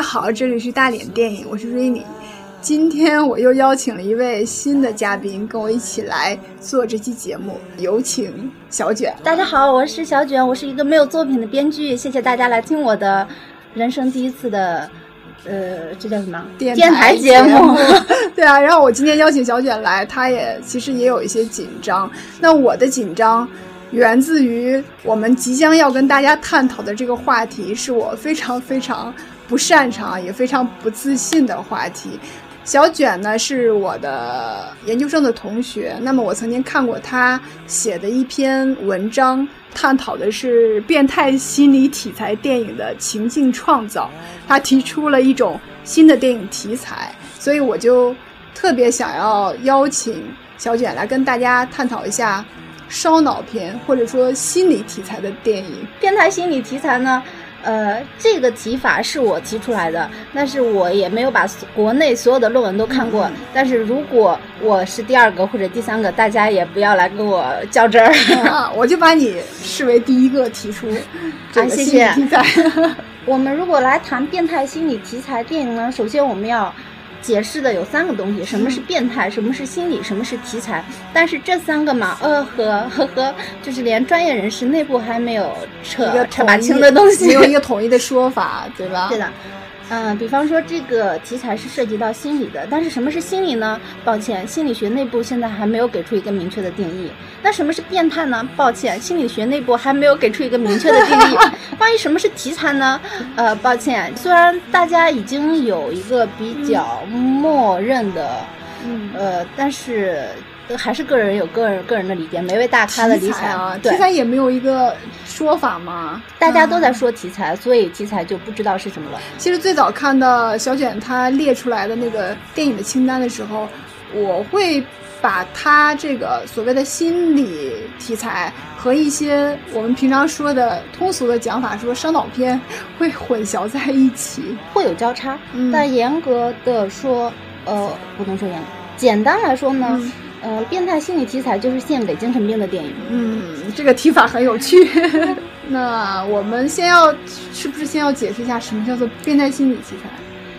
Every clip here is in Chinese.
家好，这里是大脸电影，我是瑞妮。今天我又邀请了一位新的嘉宾，跟我一起来做这期节目。有请小卷。大家好，我是小卷，我是一个没有作品的编剧。谢谢大家来听我的人生第一次的，呃，这叫什么？电电台节目。对啊，然后我今天邀请小卷来，他也其实也有一些紧张。那我的紧张源自于我们即将要跟大家探讨的这个话题，是我非常非常不擅长也非常不自信的话题。小卷呢是我的研究生的同学，那么我曾经看过他写的一篇文章，探讨的是变态心理题材电影的情境创造。他提出了一种新的电影题材，所以我就特别想要邀请小卷来跟大家探讨一下烧脑片或者说心理题材的电影。变态心理题材呢？呃，这个提法是我提出来的，但是我也没有把国内所有的论文都看过。但是如果我是第二个或者第三个，大家也不要来跟我较真儿，我就把你视为第一个提出 这个心理题材。我们如果来谈变态心理题材电影呢，首先我们要。解释的有三个东西，什么是变态，什么是心理，什么是题材。但是这三个嘛，呃和呵呵，就是连专业人士内部还没有扯扯把清的东西，没有一个统一的说法，对吧？对的。嗯，比方说这个题材是涉及到心理的，但是什么是心理呢？抱歉，心理学内部现在还没有给出一个明确的定义。那什么是变态呢？抱歉，心理学内部还没有给出一个明确的定义。关于什么是题材呢？呃，抱歉，虽然大家已经有一个比较默认的，呃，但是。还是个人有个人个人的理解，每位大咖的理解啊，题材也没有一个说法嘛。大家都在说题材，所以题材就不知道是什么了。其实最早看到小卷他列出来的那个电影的清单的时候，我会把他这个所谓的心理题材和一些我们平常说的通俗的讲法，说烧脑片会混淆在一起，会有交叉。但严格的说，呃，不能说严，简单来说呢。呃，变态心理题材就是献给精神病的电影。嗯，这个提法很有趣。那我们先要，是不是先要解释一下什么叫做变态心理题材？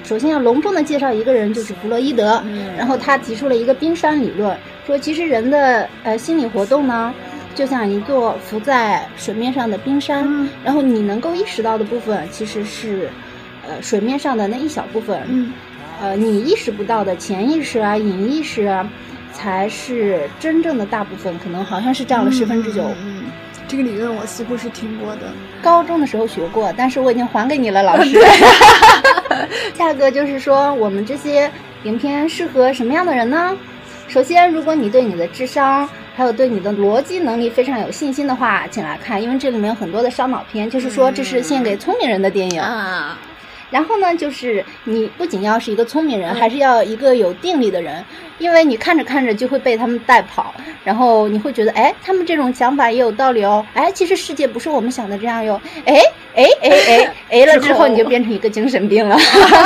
首先要隆重的介绍一个人，就是弗洛伊德。然后他提出了一个冰山理论，说其实人的呃心理活动呢，就像一座浮在水面上的冰山。然后你能够意识到的部分，其实是呃水面上的那一小部分。嗯。呃，你意识不到的潜意识啊、隐意识啊。才是真正的大部分，可能好像是占了十分之九。嗯，这个理论我似乎是听过的，高中的时候学过，但是我已经还给你了，老师。下一个就是说，我们这些影片适合什么样的人呢？首先，如果你对你的智商还有对你的逻辑能力非常有信心的话，请来看，因为这里面有很多的烧脑片，就是说这是献给聪明人的电影。啊。然后呢，就是你不仅要是一个聪明人，还是要一个有定力的人，因为你看着看着就会被他们带跑，然后你会觉得，哎，他们这种想法也有道理哦，哎，其实世界不是我们想的这样哟，哎哎哎哎 哎了之后你就变成一个精神病了。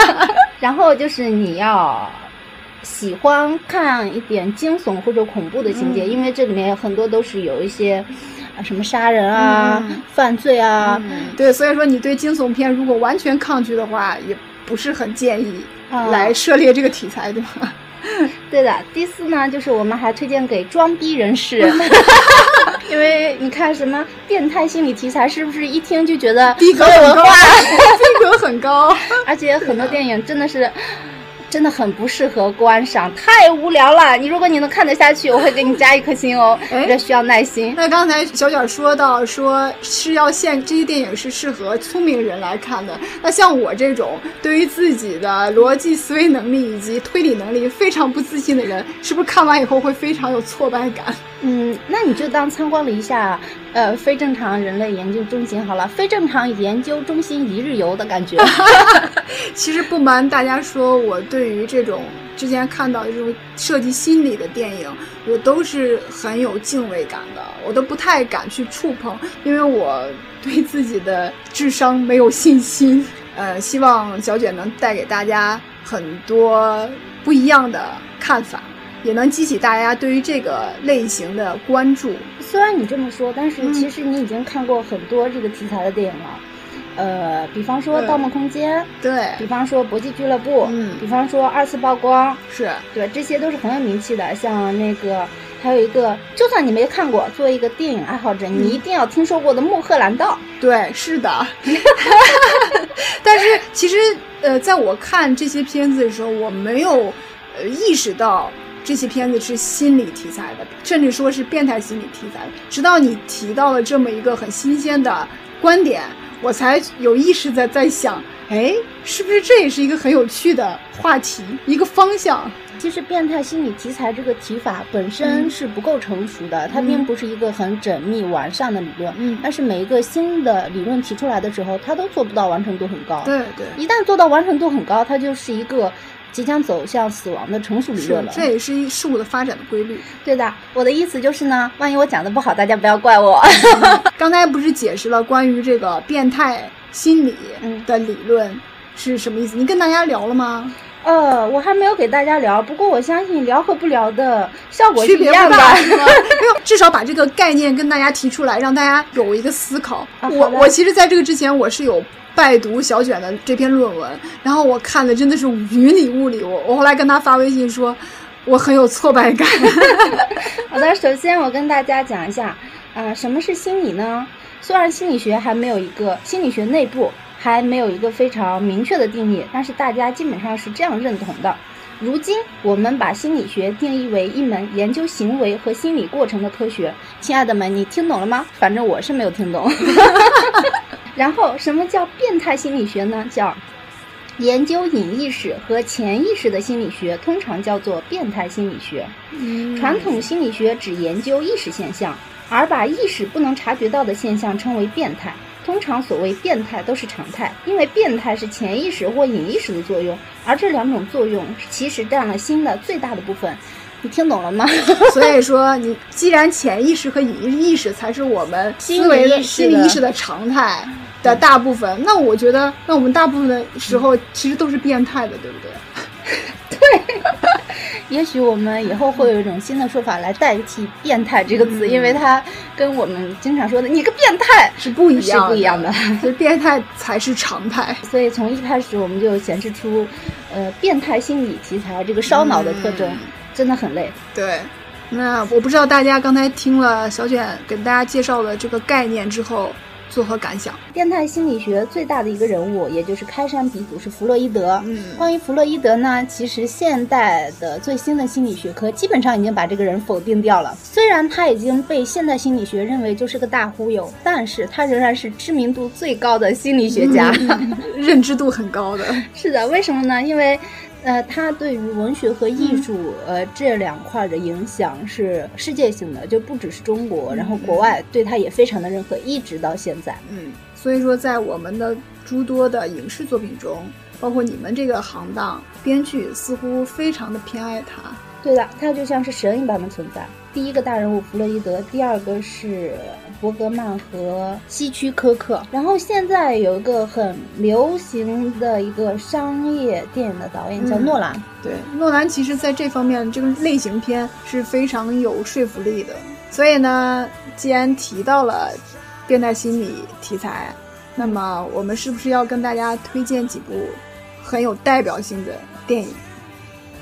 然后就是你要喜欢看一点惊悚或者恐怖的情节，因为这里面有很多都是有一些。啊，什么杀人啊，犯罪啊，对，所以说你对惊悚片如果完全抗拒的话，也不是很建议来涉猎这个题材，对吧？对的。第四呢，就是我们还推荐给装逼人士，因为你看什么变态心理题材，是不是一听就觉得逼格很高，逼格很高，而且很多电影真的是。真的很不适合观赏，太无聊了。你如果你能看得下去，我会给你加一颗星哦。这需要耐心。那刚才小卷说到，说是要限这些电影是适合聪明人来看的。那像我这种对于自己的逻辑思维能力以及推理能力非常不自信的人，是不是看完以后会非常有挫败感？嗯，那你就当参观了一下，呃，非正常人类研究中心好了，非正常研究中心一日游的感觉。其实不瞒大家说，我对于这种之前看到这种涉及心理的电影，我都是很有敬畏感的，我都不太敢去触碰，因为我对自己的智商没有信心。呃，希望小卷能带给大家很多不一样的看法。也能激起大家对于这个类型的关注。虽然你这么说，但是嗯其实你已经看过很多这个题材的电影了。呃，比方说《盗梦空间》，对，比方说《搏击俱乐部》，嗯比方说《二次曝光》，是，对，这些都是很有名气的。像那个，还有一个，就算你没看过，作为一个电影爱好者，嗯你一定要听说过的《穆赫兰道》。对，是的。但是其实，呃，在我看这些片子的时候，我没有呃意识到这些片子是心理题材的，甚至说是变态心理题材的。直到你提到了这么一个很新鲜的观点，我才有意识的在想，哎，是不是这也是一个很有趣的话题，一个方向？其实变态心理题材这个提法本身嗯是不够成熟的，它嗯并不是一个很缜密完善的理论。嗯但是每一个新的理论提出来的时候，它都做不到完成度很高。对对。一旦做到完成度很高，它就是一个即将走向死亡的成熟理论了。，这也是一事物的发展的规律。对的。我的意思就是呢，万一我讲的不好，大家不要怪我。刚才不是解释了关于这个变态心理嗯的理论是什么意思？你跟大家聊了吗？呃，我还没有给大家聊，不过我相信聊和不聊的效果是一样的。至少把这个概念跟大家提出来，让大家有一个思考。我我其实在这个之前，我是有拜读小卷的这篇论文，然后我看的真的是云里雾里。我我后来跟他发微信说，我很有挫败感。好的，首先我跟大家讲一下，啊、什么是心理呢？虽然心理学还没有一个心理学内部还没有一个非常明确的定义，但是大家基本上是这样认同的。如今，我们把心理学定义为一门研究行为和心理过程的科学。亲爱的们，你听懂了吗？反正我是没有听懂。然后，什么叫变态心理学呢？叫研究隐意识和潜意识的心理学，通常叫做变态心理学。传统心理学只研究意识现象，而把意识不能察觉到的现象称为变态。通常所谓变态都是常态，因为变态是潜意识或隐意识的作用，而这两种作用其实占了心的最大的部分。你听懂了吗？所以说，你既然潜意识和隐意识才是我们心思维的心理意识的常态的大部分，那我觉得，那我们大部分的时候其实都是变态的，对不对？也许我们以后会有一种新的说法来代替“变态”这个词，嗯因为它跟我们经常说的“你个变态是不一样，是不一样的。所以变态才是常态。”，所以从一开始我们就显示出，呃，变态心理题材这个烧脑的特征，嗯真的很累。对，那我不知道大家刚才听了小卷给大家介绍的这个概念之后，作何感想？变态心理学最大的一个人物，也就是开山鼻祖是弗洛伊德。嗯关于弗洛伊德呢，其实现代的最新的心理学科基本上已经把这个人否定掉了。虽然他已经被现代心理学认为就是个大忽悠，但是他仍然是知名度最高的心理学家。认知度很高的，是的，为什么呢？因为，呃，他对于文学和艺术，嗯呃，这两块的影响是世界性的，就不只是中国，嗯然后国外对他也非常的认可，一直到现在。嗯，所以说在我们的诸多的影视作品中，包括你们这个行当，编剧似乎非常的偏爱他。对的，他就像是神一般的存在。第一个大人物弗洛伊德，第二个是伯格曼和希区柯克。然后现在有一个很流行的一个商业电影的导演叫嗯诺兰。对，诺兰其实在这方面这个类型片是非常有说服力的。所以呢，既然提到了变态心理题材，那么我们是不是要跟大家推荐几部很有代表性的电影？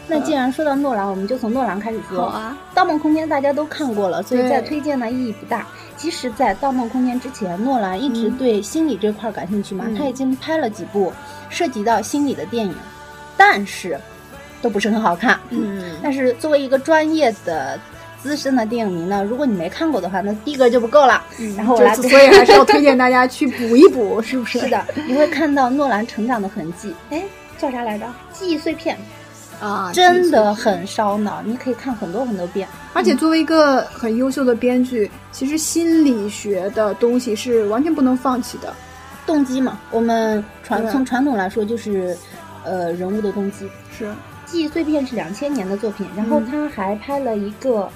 那既然说到诺兰，我们就从诺兰开始说。好啊，《盗梦空间》大家都看过了，所以对再推荐呢意义不大。其实，在《盗梦空间》之前，诺兰一直嗯对心理这块感兴趣嘛，嗯他已经拍了几部涉及到心理的电影，但是都不是很好看。嗯，但是作为一个专业的资深的电影迷呢，如果你没看过的话，那逼格就不够了。嗯然后我来就所以还是要 推荐大家去补一补，是不是？是的，你会看到诺兰成长的痕迹。哎，叫啥来着？记忆碎片，啊，真的很烧脑，你可以看很多很多遍。而且作为一个很优秀的编剧，其实心理学的东西是完全不能放弃的。动机嘛，我们传从传统来说就是，呃，人物的动机。是，记忆碎片是两千年的作品，然后嗯他还拍了一个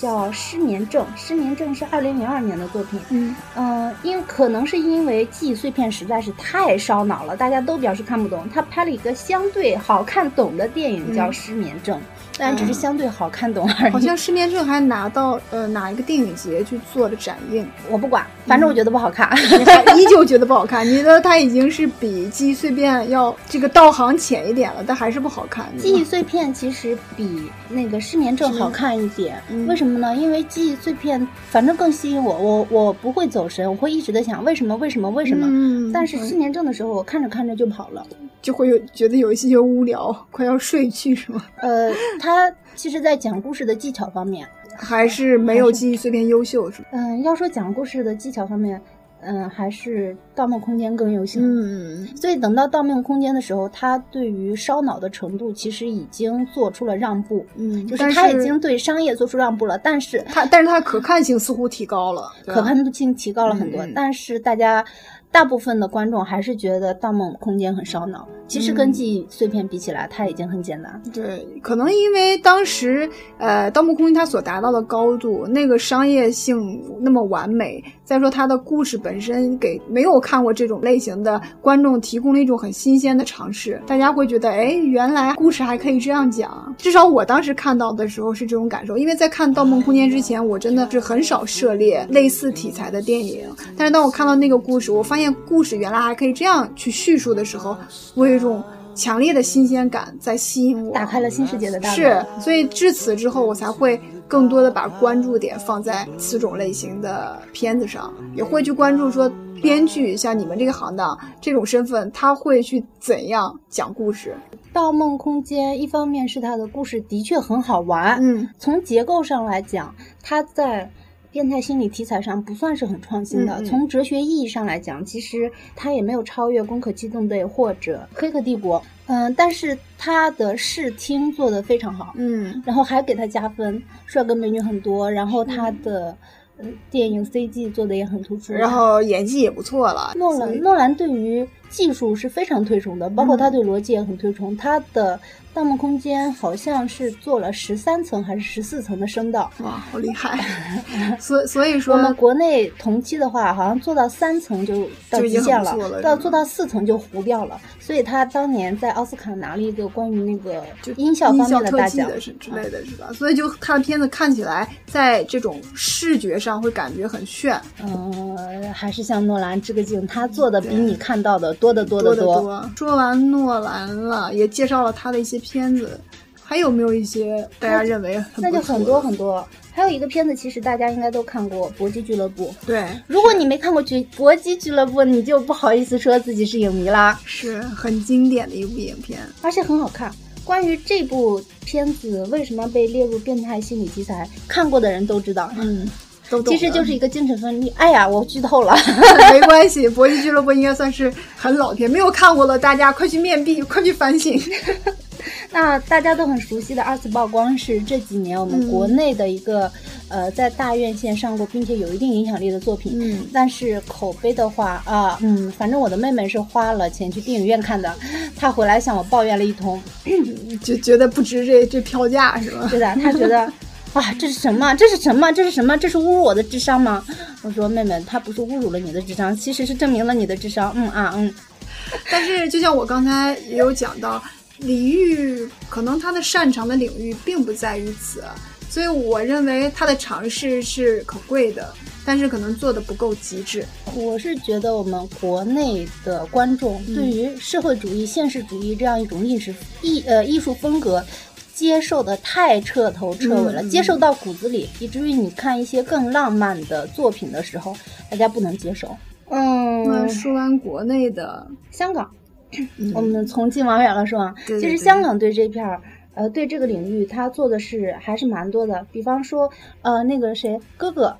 叫《失眠症》，《失眠症》是二零零二年的作品。嗯嗯，因可能是因为记忆碎片实在是太烧脑了，大家都表示看不懂。他拍了一个相对好看懂的电影，叫《失眠症》，当然只是相对好看懂而已。好像失眠症还拿到呃哪一个电影节去做了展映，我不管，反正我觉得不好看。依旧觉得不好看？你觉得它已经是比记忆碎片要这个道行浅一点了，但还是不好看。记忆碎片其实比那个失眠症好看一点，嗯为什么呢？因为记忆碎片反正更吸引我，我我不会走神，我会一直在想为什么为什么为什么。嗯但是失眠症的时候，我看着看着就跑了。就会有觉得有一些无聊，快要睡去是吗？呃，他其实在讲故事的技巧方面，还是没有记忆碎片优秀是吗？嗯、要说讲故事的技巧方面，嗯、还是《盗梦空间》更优秀。嗯，所以等到《盗梦空间》的时候，他对于烧脑的程度其实已经做出了让步，嗯就是他已经对商业做出让步了，但是它，但是它可看性似乎提高了，可看性提高了很多。嗯但是大家大部分的观众还是觉得《盗梦空间》很烧脑。其实跟嗯记忆碎片比起来，它已经很简单。对，可能因为当时呃，《盗梦空间》它所达到的高度，那个商业性那么完美，再说它的故事本身给没有看过这种类型的观众提供了一种很新鲜的尝试，大家会觉得，哎，原来故事还可以这样讲。至少我当时看到的时候是这种感受，因为在看《盗梦空间》之前，我真的是很少涉猎类似题材的电影，但是当我看到那个故事，我发现故事原来还可以这样去叙述的时候，我有一种强烈的新鲜感在吸引我，打开了新世界的大门。是，所以至此之后，我才会更多的把关注点放在此种类型的片子上，也会去关注说编剧像你们这个行当这种身份，他会去怎样讲故事。《盗梦空间》一方面是它的故事的确很好玩，嗯，从结构上来讲，它在变态心理题材上不算是很创新的。嗯嗯从哲学意义上来讲，其实它也没有超越《攻壳机动队》或者《黑客帝国》。嗯，但是它的视听做得非常好，嗯然后还给他加分，帅哥美女很多，然后他的。呃电影 CG 做的也很突出，然后演技也不错了。诺兰，诺兰对于技术是非常推崇的，包括他对逻辑也很推崇。他的《盗梦空间》好像是做了十三层还是十四层的声道，哇，好厉害！所所以说我，们国内同期的话，好像做到三层就到极限了到做到四层就糊掉了。所以他当年在奥斯卡拿了一个关于那个就音效方面的大奖，的是之类的是吧？所以就他的片子看起来在这种视觉上会感觉很炫，嗯、还是向诺兰致个敬，他做的比你看到的多得多得得多。说完诺兰了，也介绍了他的一些片子，还有没有一些大家认为很那就很多很多。还有一个片子，其实大家应该都看过《搏击俱乐部》。对，如果你没看过《搏搏击俱乐部》，你就不好意思说自己是影迷啦，是很经典的一部影片。而且很好看。关于这部片子为什么被列入变态心理题材，看过的人都知道，嗯，都懂其实就是一个精神分裂。哎呀，我剧透了。没关系，《搏击俱乐部》应该算是很老片，没有看过的大家快去面壁，快去反省。那大家都很熟悉的二次曝光是这几年我们国内的一个、呃在大院线上过并且有一定影响力的作品。嗯但是口碑的话啊，嗯，反正我的妹妹是花了钱去电影院看的，她回来向我抱怨了一通。就觉得不值这这票价是吧？对的，她觉得。啊，这是什么？这是什么？这是什么？这是侮辱我的智商吗？我说妹妹，他不是侮辱了你的智商，其实是证明了你的智商。嗯啊嗯，但是就像我刚才也有讲到，李玉可能他的擅长的领域并不在于此，所以我认为他的尝试是可贵的，但是可能做的不够极致。我是觉得我们国内的观众对于社会主义、现实主义这样一种历史艺呃艺术风格。接受的太彻头彻尾了，嗯。接受到骨子里，以至于你看一些更浪漫的作品的时候，大家不能接受。那嗯，说完国内的，香港，嗯。我们从近往远了说啊，对对对其实香港对这片儿，呃，对这个领域，他做的是还是蛮多的。比方说，呃，那个谁，哥哥，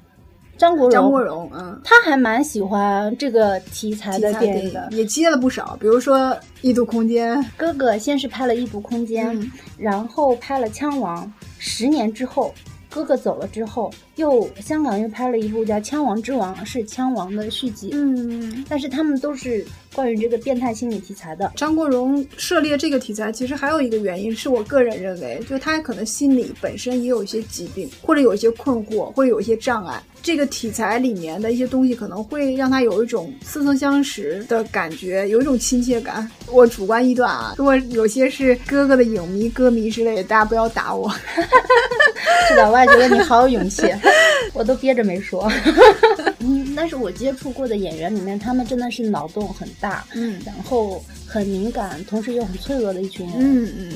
张国荣，张国荣，嗯，他还蛮喜欢这个题材的电影的。也接了不少，比如说《异度空间》，哥哥先是拍了《异度空间》嗯然后拍了《枪王》，十年之后哥哥走了之后，又香港又拍了一部叫《枪王之王》，是《枪王》的续集。嗯，但是他们都是关于这个变态心理题材的。张国荣涉猎这个题材，其实还有一个原因，是我个人认为，就他可能心理本身也有一些疾病，或者有一些困惑，或者有一些障碍。这个题材里面的一些东西，可能会让他有一种似曾相识的感觉，有一种亲切感。我主观臆断啊，如果有些是哥哥的影迷、歌迷之类的，大家不要打我。是的，我也觉得你好有勇气，我都憋着没说。嗯，但是我接触过的演员里面，他们真的是脑洞很大，嗯然后很敏感，同时又很脆弱的一群人。嗯嗯，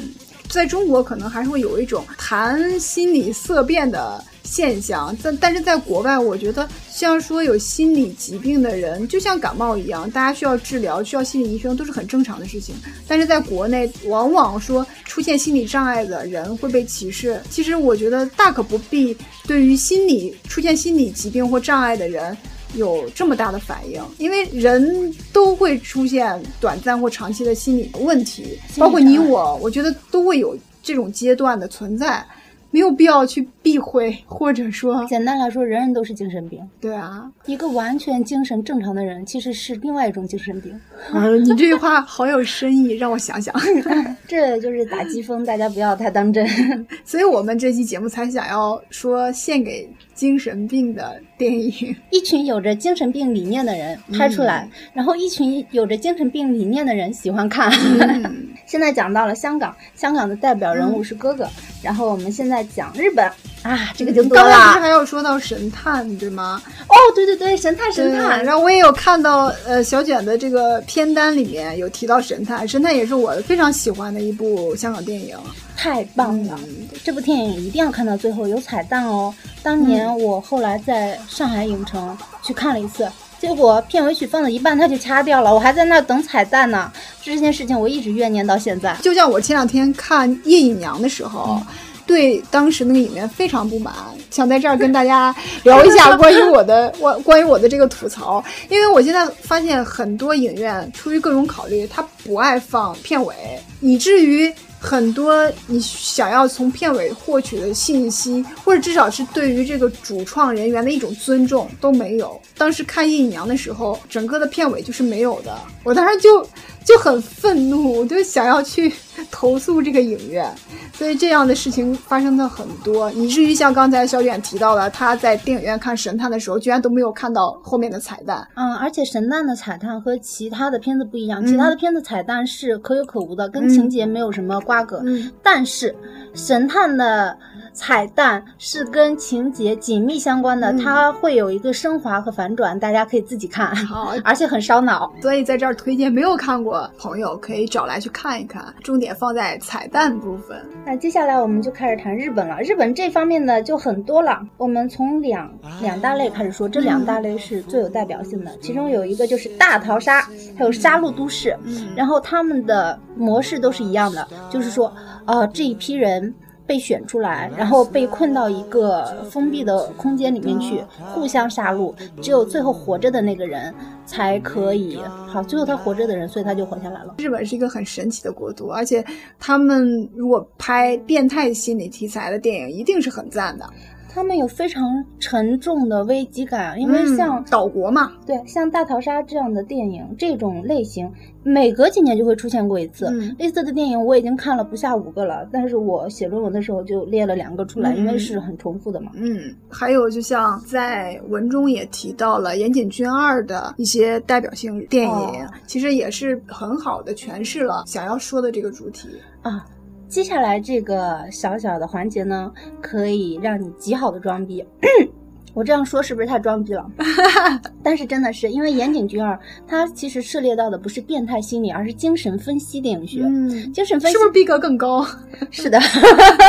在中国可能还是会有一种谈心理色变的现象，但但是在国外，我觉得像说有心理疾病的人，就像感冒一样，大家需要治疗，需要心理医生，都是很正常的事情。但是在国内，往往说出现心理障碍的人会被歧视。其实我觉得大可不必对于心理出现心理疾病或障碍的人。有这么大的反应，因为人都会出现短暂或长期的心理问题，包括你我，我觉得都会有这种阶段的存在，没有必要去避讳，或者说，简单来说，人人都是精神病。对啊，一个完全精神正常的人，其实是另外一种精神病。嗯，你这句话好有深意，让我想想。这就是打击风，大家不要太当真。所以我们这期节目才想要说献给精神病的电影。一群有着精神病理念的人拍出来，然后一群有着精神病理念的人喜欢看。嗯 现在讲到了香港，香港的代表人物是哥哥，然后我们现在讲日本啊，这个就多刚才不是。还要说到神探对吗？哦，对对对，神探神探，然后我也有看到，呃，小卷的这个片单里面有提到神探，神探也是我非常喜欢的一部香港电影。太棒了！嗯这部电影一定要看到最后，有彩蛋哦。当年我后来在上海影城去看了一次，结果片尾曲放到一半它就掐掉了，我还在那儿等彩蛋呢。这件事情我一直怨念到现在。就像我前两天看《叶隐娘》的时候。对当时那个影院非常不满，想在这儿跟大家聊一下 关于我的我关于我的这个吐槽，因为我现在发现很多影院出于各种考虑，他不爱放片尾，以至于很多你想要从片尾获取的信息，或者至少是对于这个主创人员的一种尊重都没有。当时看《叶隐娘》的时候，整个的片尾就是没有的，我当时就就很愤怒，我就想要去 投诉这个影院。所以这样的事情发生的很多，以至于像刚才小远提到了，他在电影院看《神探》的时候，居然都没有看到后面的彩蛋。嗯，而且神探的彩蛋和其他的片子不一样，嗯其他的片子彩蛋是可有可无的，跟情节没有什么瓜葛。嗯但是神探的彩蛋是跟情节紧密相关的，嗯它会有一个升华和反转，大家可以自己看，好，而且很烧脑。所以在这儿推荐没有看过朋友可以找来去看一看，重点放在彩蛋部分。那接下来我们就开始谈日本了。日本这方面呢就很多了，我们从两两大类开始说，这两大类是最有代表性的。其中有一个就是大逃杀，还有杀戮都市。嗯然后他们的模式都是一样的，就是说，呃，这一批人。被选出来，然后被困到一个封闭的空间里面去，互相杀戮。只有最后活着的那个人才可以。好，最后他活着的人，所以他就活下来了。日本是一个很神奇的国度，而且他们如果拍变态心理题材的电影，一定是很赞的。他们有非常沉重的危机感，因为像、嗯岛国嘛，对像大逃杀这样的电影，这种类型每隔几年就会出现过一次。嗯类似的电影我已经看了不下五个了，但是我写论文的时候就列了两个出来，嗯因为是很重复的嘛。嗯，还有就像在文中也提到了岩井俊二的一些代表性电影，哦其实也是很好的诠释了想要说的这个主题。啊，接下来这个小小的环节呢，可以让你极好的装逼。我这样说是不是太装逼了？但是真的是，因为岩井俊二他其实涉猎到的不是变态心理，而是精神分析电影学。嗯，精神分析是不是逼格更高？是的，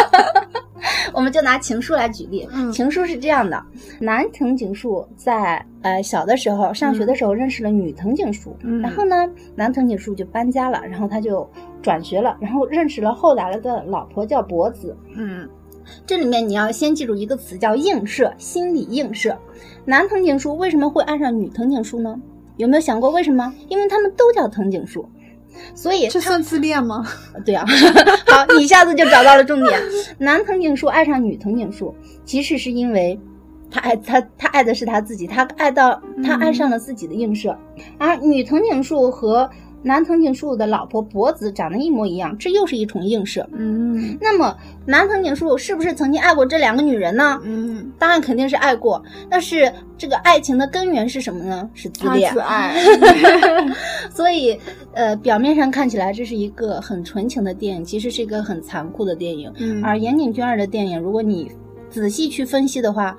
我们就拿情书来举例。嗯情书是这样的：男藤井树在呃小的时候上学的时候认识了女藤井树，嗯然后呢，男藤井树就搬家了，然后他就转学了，然后认识了后来的老婆叫博子。嗯这里面你要先记住一个词叫映射，心理映射。男藤井树为什么会爱上女藤井树呢？有没有想过为什么？因为他们都叫藤井树。所以这算自恋吗？对啊，好，你一下子就找到了重点。男藤井树爱上女藤井树，其实是因为他爱他，他爱的是他自己，他爱到他爱上了自己的映射，而女藤井树和男藤井树的老婆博子长得一模一样，这又是一重映射。嗯那么男藤井树是不是曾经爱过这两个女人呢？嗯，当然肯定是爱过，但是这个爱情的根源是什么呢？是自他恋自。爱。所以，呃，表面上看起来这是一个很纯情的电影，其实是一个很残酷的电影。嗯而岩井俊二的电影，如果你仔细去分析的话，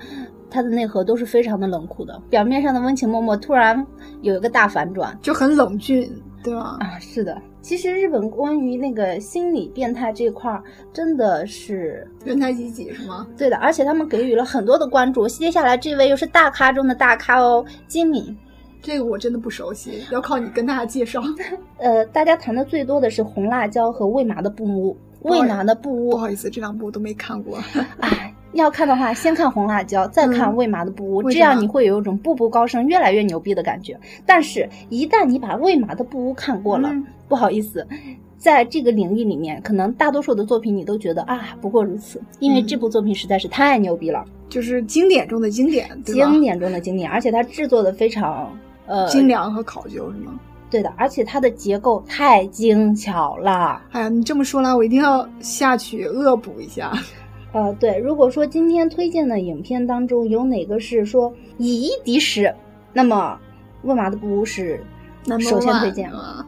它的内核都是非常的冷酷的。表面上的温情脉脉，突然有一个大反转就很冷峻，对吧？啊！是的，其实日本关于那个心理变态这块儿，真的是人才济济是吗？对的，而且他们给予了很多的关注。接下来这位又是大咖中的大咖哦，金敏。这个我真的不熟悉，要靠你跟大家介绍。呃，大家谈的最多的是红辣椒和未麻的布屋。未麻的布屋不好意思，这两部我都没看过。哎，要看的话，先看红辣椒，再看嗯喂马的布屋，这样你会有一种步步高升、越来越牛逼的感觉。但是，一旦你把喂马的布屋看过了，嗯不好意思。在这个领域里面，可能大多数的作品你都觉得啊，不过如此，因为嗯这部作品实在是太牛逼了，就是经典中的经典，经典中的经典，而且它制作的非常呃精良和考究是吗？对的，而且它的结构太精巧了。哎呀，你这么说来，我一定要下去恶补一下。呃，对，如果说今天推荐的影片当中有哪个是说以一敌十，那么《问马的布屋》是首先推荐。啊。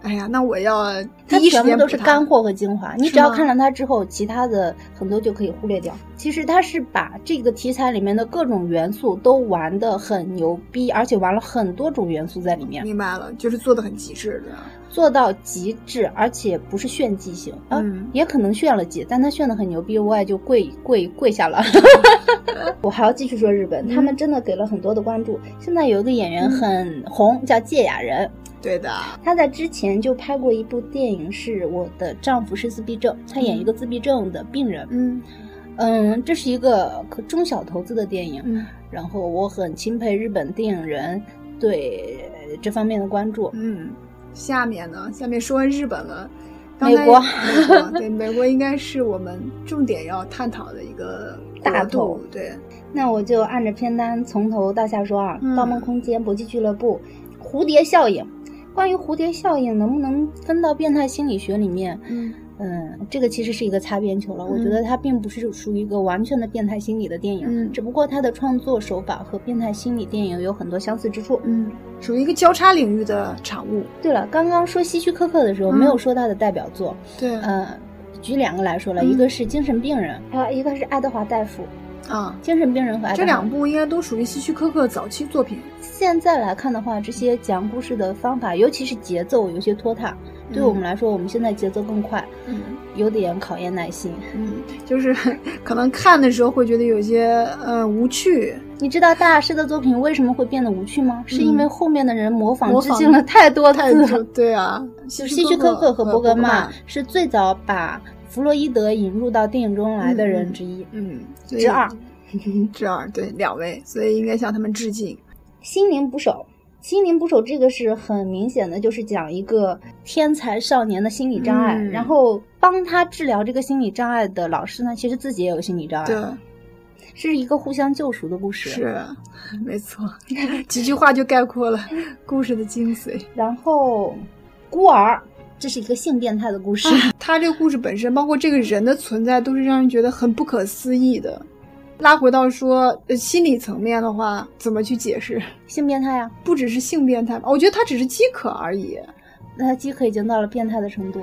哎呀，那我要它第一时全部都是干货和精华，你只要看了它之后，其他的很多就可以忽略掉。其实它是把这个题材里面的各种元素都玩的很牛逼，而且玩了很多种元素在里面，明白了，就是做的很极致的。做到极致，而且不是炫技型啊，嗯也可能炫了技，但他炫的很牛逼，我也就跪跪跪下了。我还要继续说日本，嗯他们真的给了很多的关注。现在有一个演员很红，叫芥雅人，对的，他在之前就拍过一部电影，是我的丈夫是自闭症，他演一个自闭症的病人。嗯嗯，这是一个可中小投资的电影，嗯然后我很钦佩日本电影人对这方面的关注。嗯。下面呢？下面说完日本了，刚才美国美国对美国应该是我们重点要探讨的一个大国度头对，那我就按着片单从头到下说啊，嗯盗梦空间》《搏击俱乐部》《蝴蝶效应》。关于蝴蝶效应能不能分到变态心理学里面？嗯嗯，这个其实是一个擦边球了。我觉嗯得它并不是属于一个完全的变态心理的电影，嗯只不过它的创作手法和变态心理电影有很多相似之处。嗯，属于一个交叉领域的产物。对了，刚刚说希区柯克的时候，嗯没有说他的代表作，对呃，举两个来说了，嗯一个是精神病人，还有一个是爱德华大夫。啊，精神病人和爱德华这两部应该都属于希区柯克早期作品。现在来看的话，这些讲故事的方法，尤其是节奏有些拖沓。对嗯我们来说，我们现在节奏更快，嗯有点考验耐心。嗯，就是可能看的时候会觉得有些呃无趣。你知道大师的作品为什么会变得无趣吗？是因为后面的人模仿致敬了太多太次了。对啊，就是希区柯克和伯格曼曼，是最早把弗洛伊德引入到电影中来的人之一。嗯，之二，之二，对两位，所以应该向他们致敬。心灵捕手，心灵捕手这个是很明显的，就是讲一个天才少年的心理障碍，嗯然后帮他治疗这个心理障碍的老师呢，其实自己也有心理障碍，对，是一个互相救赎的故事。是，没错，几句话就概括了故事的精髓。然后孤儿，这是一个性变态的故事。他这个故事本身，包括这个人的存在，都是让人觉得很不可思议的。拉回到说、呃、心理层面的话，怎么去解释？性变态啊，不只是性变态吧，我觉得他只是饥渴而已。那他饥渴已经到了变态的程度，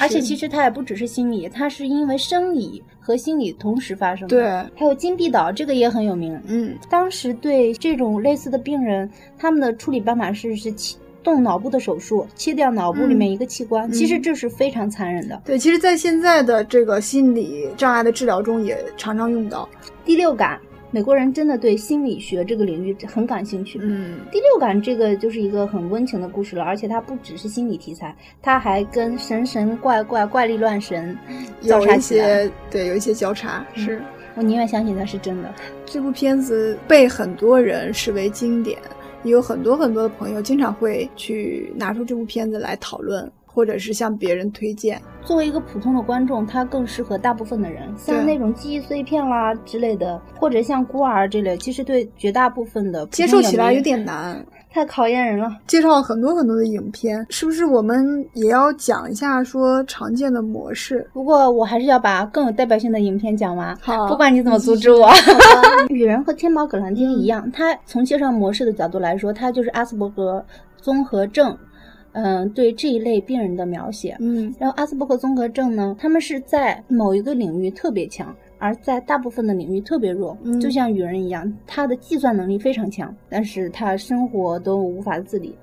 而且其实实他也不只是心理，他是因为生理和心理同时发生的。对，还有金币岛，这个也很有名。嗯当时对这种类似的病人，他们的处理办法是是切动脑部的手术，切掉脑部里面一个器官。嗯其实这是非常残忍的。对，其实，在现在的这个心理障碍的治疗中，也常常用到。第六感，美国人真的对心理学这个领域很感兴趣。嗯第六感这个就是一个很温情的故事了，而且它不只是心理题材，它还跟神神怪怪、怪力乱神交有一叉起来。些对，有一些交叉。是我宁愿相信它是真的。这部片子被很多人视为经典，也有很多很多的朋友经常会去拿出这部片子来讨论，或者是向别人推荐。作为一个普通的观众，它更适合大部分的人。像那种记忆碎片啦之类的，或者像孤儿这类，其实对绝大部分的接受起来有点难。太考验人了。介绍了很多很多的影片，是不是我们也要讲一下说常见的模式？不过我还是要把更有代表性的影片讲完。好，不管你怎么阻止我。雨人和天宝葛兰丁一样，它从介绍模式的角度来说，它就是阿斯伯格综合症，嗯，对这一类病人的描写。嗯，然后阿斯伯格综合症呢，他们是在某一个领域特别强。而在大部分的领域特别弱，就像雨人一样，他的计算能力非常强，但是他生活都无法自理。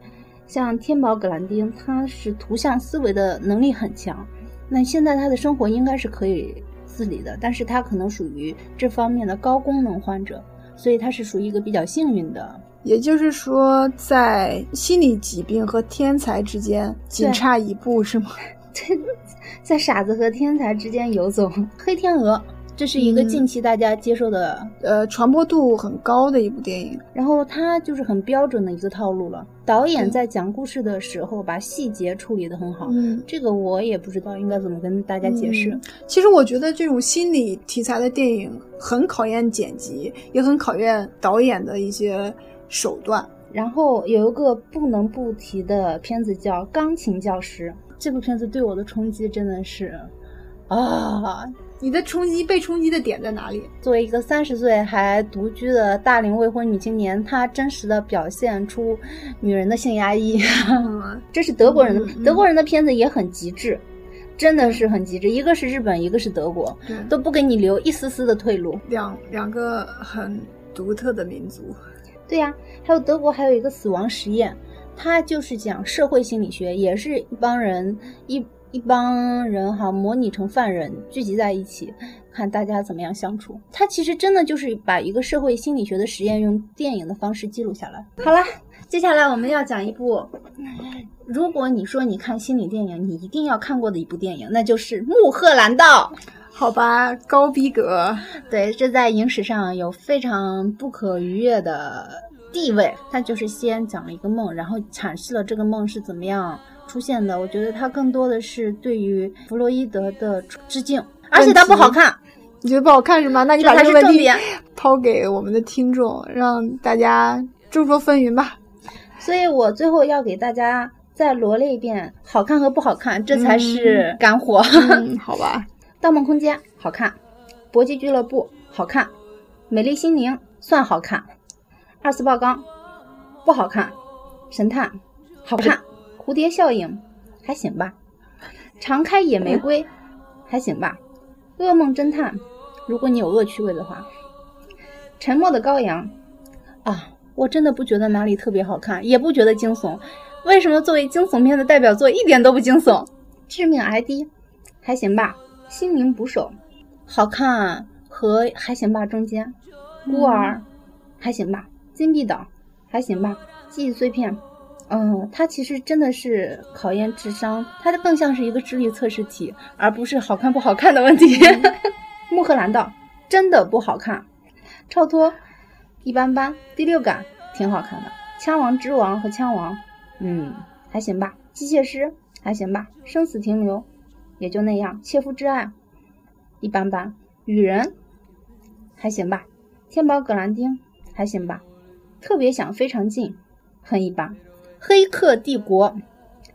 像天宝葛兰丁，他是图像思维的能力很强，那现在他的生活应该是可以自理的，但是他可能属于这方面的高功能患者，所以他是属于一个比较幸运的。也就是说，在心理疾病和天才之间仅差一步，是吗？在傻子和天才之间游走。黑天鹅。这是一个近期大家接受的，呃，传播度很高的一部电影。然后它就是很标准的一个套路了。导演在讲故事的时候，把细节处理得很好。嗯，这个我也不知道应该怎么跟大家解释。其实我觉得这种心理题材的电影很考验剪辑，也很考验导演的一些手段。然后有一个不能不提的片子叫《钢琴教师》，这部片子对我的冲击真的是，啊。你的冲击被冲击的点在哪里？作为一个三十岁还独居的大龄未婚女青年，她真实的表现出女人的性压抑。这是德国人的，德国人的片子也很极致，真的是很极致。一个是日本，一个是德国，都不给你留一丝丝的退路。两两个很独特的民族。对呀，还有德国还有一个死亡实验，它就是讲社会心理学，也是一帮人一。一帮人哈，模拟成犯人聚集在一起，看大家怎么样相处。他其实真的就是把一个社会心理学的实验用电影的方式记录下来。好了，接下来我们要讲一部，如果你说你看心理电影，你一定要看过的一部电影，那就是《穆赫兰道》。好吧，高逼格。对，这在影史上有非常不可逾越的地位。他就是先讲了一个梦，然后阐释了这个梦是怎么样。出现的，我觉得它更多的是对于弗洛伊德的致敬，而且它不好看。你觉得不好看是吗？那你把这个问题抛给我们的听众，让大家众说纷纭吧。所以我最后要给大家再罗列一遍好看和不好看，这才是干货。好吧，《盗梦空间》好看，《搏击俱乐部》好看，《美丽心灵》算好看，《二次爆缸》不好看，《神探》好看。蝴蝶效应还行吧，常开野玫瑰还行吧，噩梦侦探，如果你有恶趣味的话，沉默的羔羊啊，我真的不觉得哪里特别好看，也不觉得惊悚，为什么作为惊悚片的代表作一点都不惊悚？致命 ID 还行吧，心灵捕手好看和还行吧中间，孤儿还行吧，金币岛还行吧，记忆碎片。嗯，它其实真的是考验智商，它更像是一个智力测试题，而不是好看不好看的问题。穆赫兰道真的不好看，超脱一般般，第六感挺好看的，枪王之王和枪王，嗯，还行吧，机械师还行吧，生死停留也就那样，切肤之爱一般般，雨人还行吧，天宝葛兰丁还行吧，特别想非常近很一般。黑客帝国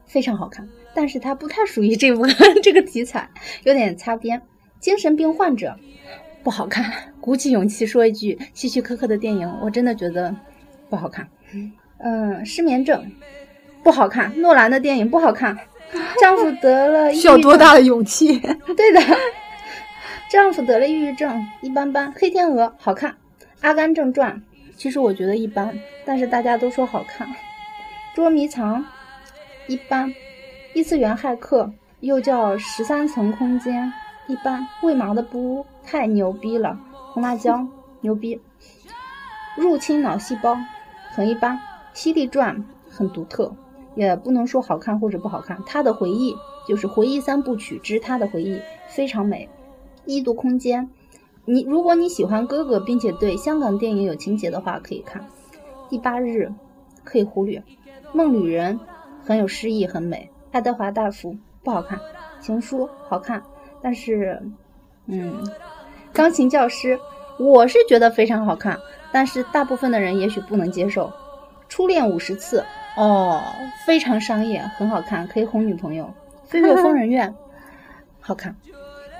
非常好看，但是它不太属于这部 这个题材，有点擦边。精神病患者不好看，鼓起勇气说一句希区柯克的电影，我真的觉得不好看。嗯，失眠症不好看，诺兰的电影不好看。丈夫得了 需要多大的勇气？对的，丈夫得了抑郁症，一般般。黑天鹅好看，阿甘正传其实我觉得一般，但是大家都说好看。捉迷藏一般，异次元骇客又叫十三层空间一般，喂马的不太牛逼了，红辣椒牛逼，入侵脑细胞很一般，犀利传很独特，也不能说好看或者不好看。他的回忆就是回忆三部曲之他的回忆非常美，异度空间，你如果你喜欢哥哥，并且对香港电影有情节的话，可以看第八日。可以忽略。梦旅人很有诗意，很美。爱德华大夫不好看，情书好看，但是，嗯，钢琴教师我是觉得非常好看，但是大部分的人也许不能接受。初恋五十次哦，非常商业，很好看，可以哄女朋友。飞越疯人院 好看，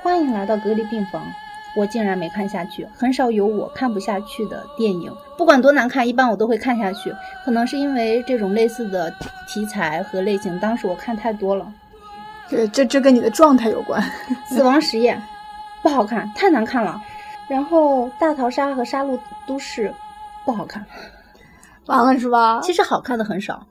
欢迎来到隔离病房。我竟然没看下去，很少有我看不下去的电影，不管多难看，一般我都会看下去。可能是因为这种类似的题材和类型，当时我看太多了。这这这跟你的状态有关。死亡实验不好看，太难看了。然后大逃杀和杀戮都市不好看，完了是吧？其实好看的很少，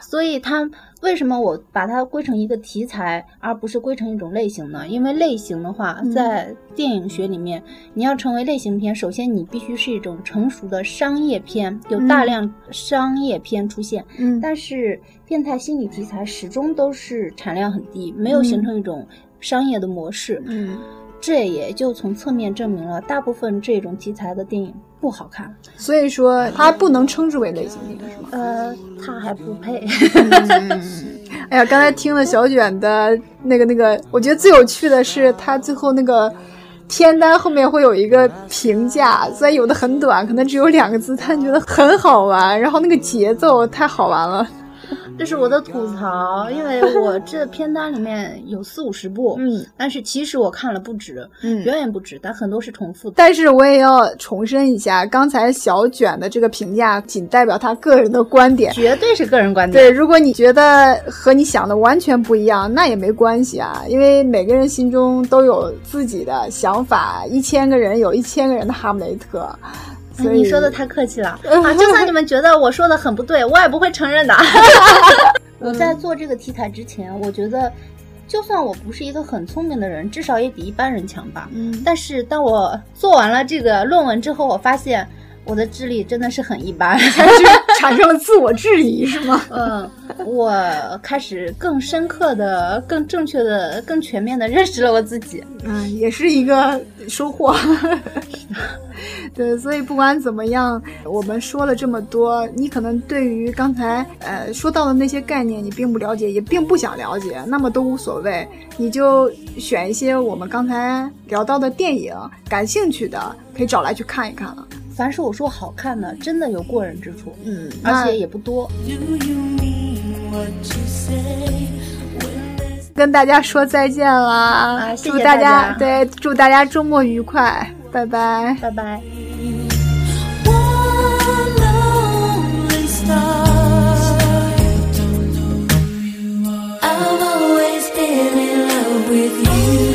所以它。为什么我把它归成一个题材，而不是归成一种类型呢？因为类型的话，在电影学里面，你要成为类型片，首先你必须是一种成熟的商业片，有大量商业片出现。嗯，但是变态心理题材始终都是产量很低，没有形成一种商业的模式。嗯。这也就从侧面证明了，大部分这种题材的电影不好看，所以说它不能称之为类型片，是吗？呃，它还不配。哎呀，刚才听了小卷的那个那个，我觉得最有趣的是他最后那个片单后面会有一个评价，虽然有的很短，可能只有两个字，但觉得很好玩，然后那个节奏太好玩了。这是我的吐槽，因为我这片单里面有四五十部，嗯，但是其实我看了不止，嗯，远远不止，但很多是重复的。但是我也要重申一下，刚才小卷的这个评价仅代表他个人的观点，绝对是个人观点。对，如果你觉得和你想的完全不一样，那也没关系啊，因为每个人心中都有自己的想法，一千个人有一千个人的哈姆雷特。你说的太客气了 啊！就算你们觉得我说的很不对，我也不会承认的。我在做这个题材之前，我觉得，就算我不是一个很聪明的人，至少也比一般人强吧。嗯。但是当我做完了这个论文之后，我发现我的智力真的是很一般，产生了自我质疑，是吗？嗯，我开始更深刻的、更正确的、更全面的认识了我自己。嗯，也是一个收获。对，所以不管怎么样，我们说了这么多，你可能对于刚才呃说到的那些概念，你并不了解，也并不想了解，那么都无所谓，你就选一些我们刚才聊到的电影，感兴趣的可以找来去看一看了。凡是我说好看的，真的有过人之处，嗯，而且也不多。跟大家说再见啦！祝大家对，祝大家周末愉快。拜拜，拜拜。Say goodbye.